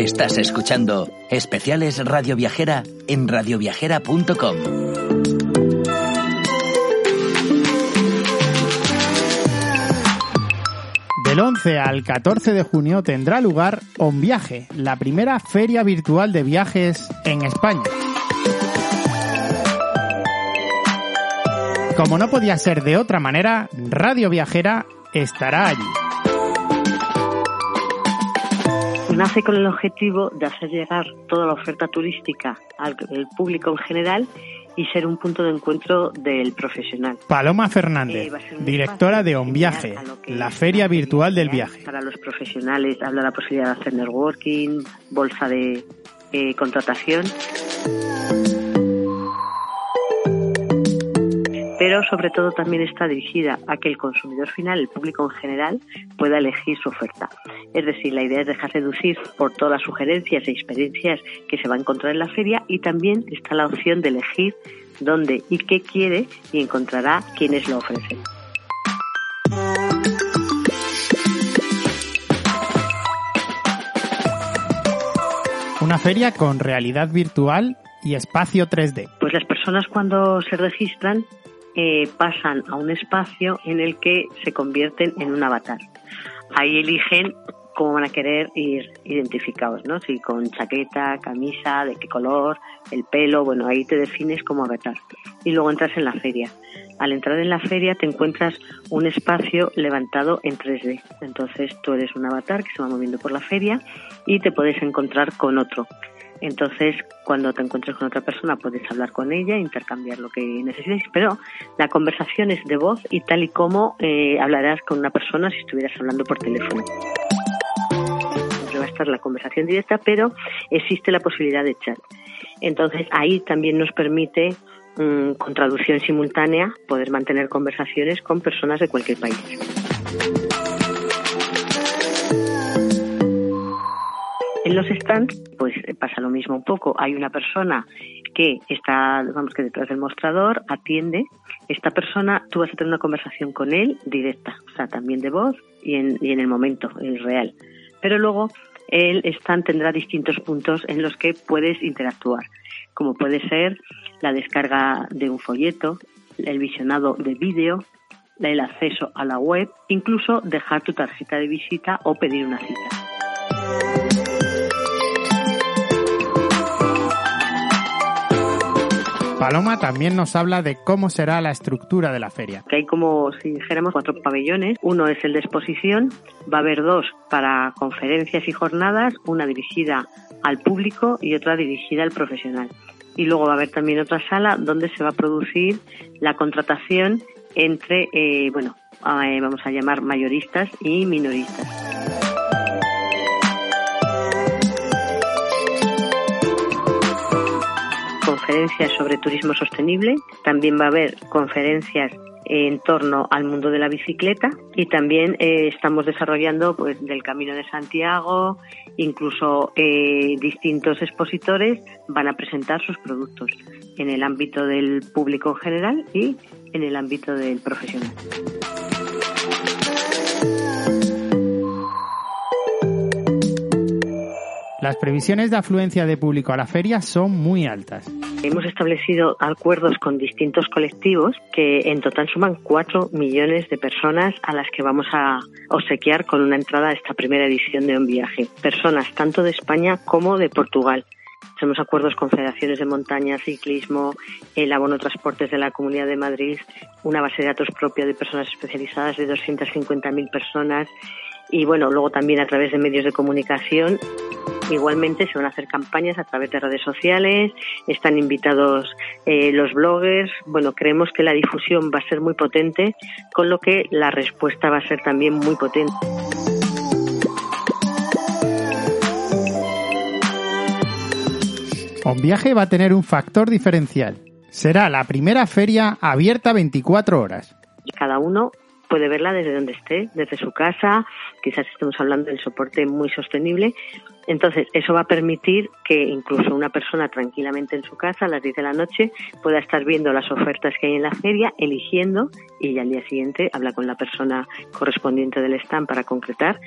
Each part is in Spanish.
Estás escuchando Especiales Radio Viajera en radioviajera.com. Del 11 al 14 de junio tendrá lugar On Viaje, la primera feria virtual de viajes en España. Como no podía ser de otra manera, Radio Viajera estará allí. Nace con el objetivo de hacer llegar toda la oferta turística al público en general y ser un punto de encuentro del profesional. Paloma Fernández, eh, directora de On Viaje, la feria virtual del viaje. Para los profesionales habla la posibilidad de hacer networking, bolsa de eh, contratación. Pero sobre todo también está dirigida a que el consumidor final, el público en general, pueda elegir su oferta. Es decir, la idea es dejar reducir por todas las sugerencias e experiencias que se va a encontrar en la feria y también está la opción de elegir dónde y qué quiere y encontrará quienes lo ofrecen. Una feria con realidad virtual y espacio 3D. Pues las personas cuando se registran eh, pasan a un espacio en el que se convierten en un avatar. Ahí eligen cómo van a querer ir identificados, ¿no? Si con chaqueta, camisa, de qué color, el pelo, bueno, ahí te defines como avatar. Y luego entras en la feria. Al entrar en la feria te encuentras un espacio levantado en 3D. Entonces tú eres un avatar que se va moviendo por la feria y te puedes encontrar con otro. Entonces, cuando te encuentres con otra persona, puedes hablar con ella, intercambiar lo que necesites, pero la conversación es de voz y tal y como eh, hablarás con una persona si estuvieras hablando por teléfono. va a estar la conversación directa, pero existe la posibilidad de chat. Entonces, ahí también nos permite, mm, con traducción simultánea, poder mantener conversaciones con personas de cualquier país. En los stands, pues pasa lo mismo un poco. Hay una persona que está, vamos que detrás del mostrador, atiende. Esta persona, tú vas a tener una conversación con él directa, o sea, también de voz y en, y en el momento, el real. Pero luego el stand tendrá distintos puntos en los que puedes interactuar, como puede ser la descarga de un folleto, el visionado de vídeo, el acceso a la web, incluso dejar tu tarjeta de visita o pedir una cita. Paloma también nos habla de cómo será la estructura de la feria. Que hay como si dijéramos cuatro pabellones. Uno es el de exposición, va a haber dos para conferencias y jornadas, una dirigida al público y otra dirigida al profesional. Y luego va a haber también otra sala donde se va a producir la contratación entre, eh, bueno, eh, vamos a llamar mayoristas y minoristas. Conferencias sobre turismo sostenible, también va a haber conferencias en torno al mundo de la bicicleta. Y también eh, estamos desarrollando pues del Camino de Santiago, incluso eh, distintos expositores van a presentar sus productos en el ámbito del público en general y en el ámbito del profesional. Las previsiones de afluencia de público a la feria son muy altas. Hemos establecido acuerdos con distintos colectivos que en total suman 4 millones de personas a las que vamos a obsequiar con una entrada a esta primera edición de Un Viaje. Personas tanto de España como de Portugal. Tenemos acuerdos con federaciones de montaña, ciclismo, el abono transportes de la Comunidad de Madrid, una base de datos propia de personas especializadas de 250.000 personas y bueno, luego también a través de medios de comunicación. Igualmente se van a hacer campañas a través de redes sociales, están invitados eh, los bloggers. Bueno, creemos que la difusión va a ser muy potente, con lo que la respuesta va a ser también muy potente. Un viaje va a tener un factor diferencial. Será la primera feria abierta 24 horas. Cada uno puede verla desde donde esté, desde su casa, quizás estemos hablando del soporte muy sostenible. Entonces, eso va a permitir que incluso una persona tranquilamente en su casa a las 10 de la noche pueda estar viendo las ofertas que hay en la feria, eligiendo y al día siguiente habla con la persona correspondiente del stand para concretar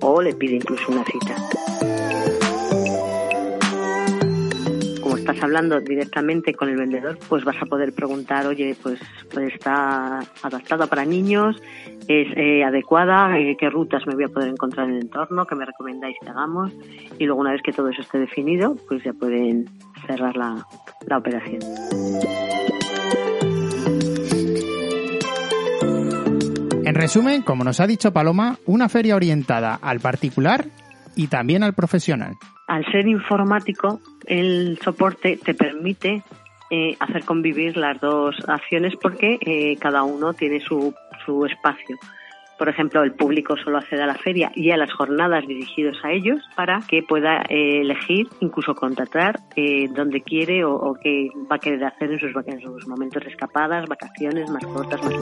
o le pide incluso una cita. Estás hablando directamente con el vendedor, pues vas a poder preguntar, oye, pues, pues está adaptada para niños, es eh, adecuada, eh, qué rutas me voy a poder encontrar en el entorno, qué me recomendáis que hagamos. Y luego una vez que todo eso esté definido, pues ya pueden cerrar la, la operación. En resumen, como nos ha dicho Paloma, una feria orientada al particular y también al profesional. Al ser informático, el soporte te permite eh, hacer convivir las dos acciones porque eh, cada uno tiene su, su espacio. Por ejemplo, el público solo accede a la feria y a las jornadas dirigidos a ellos para que pueda eh, elegir, incluso contratar eh, donde quiere o, o, qué va a querer hacer en sus, en sus momentos de escapadas, vacaciones, más cortas, más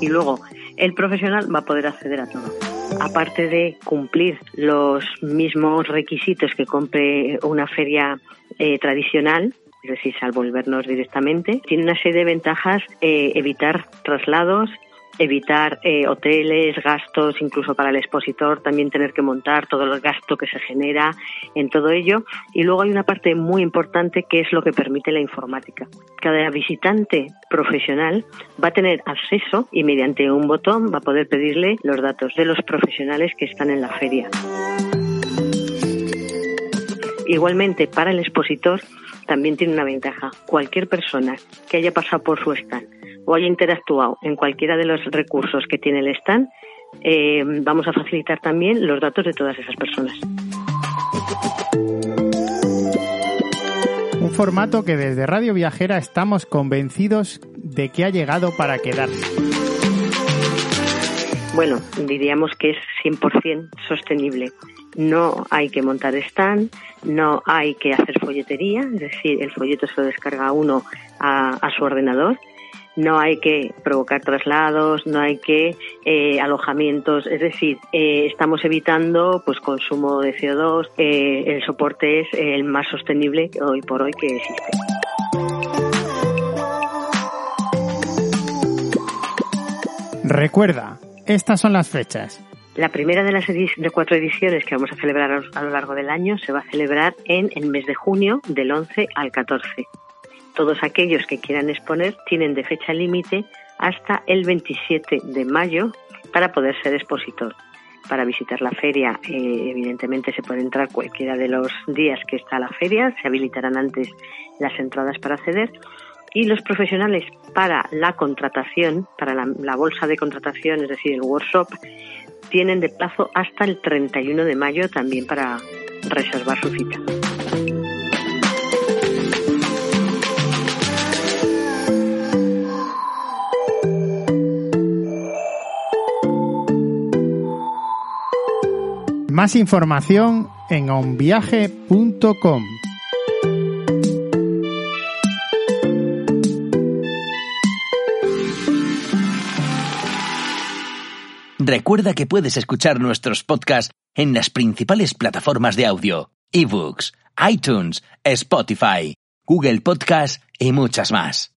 y luego el profesional va a poder acceder a todo. Aparte de cumplir los mismos requisitos que compre una feria eh, tradicional, es decir, salvo el vernos directamente, tiene una serie de ventajas, eh, evitar traslados, evitar eh, hoteles, gastos, incluso para el expositor también tener que montar todo el gasto que se genera en todo ello. Y luego hay una parte muy importante que es lo que permite la informática. Cada visitante profesional va a tener acceso y mediante un botón va a poder pedirle los datos de los profesionales que están en la feria. Igualmente, para el expositor también tiene una ventaja. Cualquier persona que haya pasado por su stand o haya interactuado en cualquiera de los recursos que tiene el stand, eh, vamos a facilitar también los datos de todas esas personas. Un formato que desde Radio Viajera estamos convencidos de que ha llegado para quedar. Bueno, diríamos que es 100% sostenible. No hay que montar stand, no hay que hacer folletería, es decir, el folleto se lo descarga uno a, a su ordenador no hay que provocar traslados, no hay que eh, alojamientos, es decir, eh, estamos evitando pues consumo de CO2, eh, el soporte es el más sostenible hoy por hoy que existe. Recuerda, estas son las fechas. La primera de las de cuatro ediciones que vamos a celebrar a lo largo del año se va a celebrar en el mes de junio del 11 al 14. Todos aquellos que quieran exponer tienen de fecha límite hasta el 27 de mayo para poder ser expositor. Para visitar la feria, eh, evidentemente se puede entrar cualquiera de los días que está la feria, se habilitarán antes las entradas para acceder y los profesionales para la contratación, para la, la, bolsa de contratación, es decir, el workshop, tienen de plazo hasta el 31 de mayo también para reservar su cita. Más información en onviaje.com. Recuerda que puedes escuchar nuestros podcasts en las principales plataformas de audio, ebooks, iTunes, Spotify, Google Podcast y muchas más.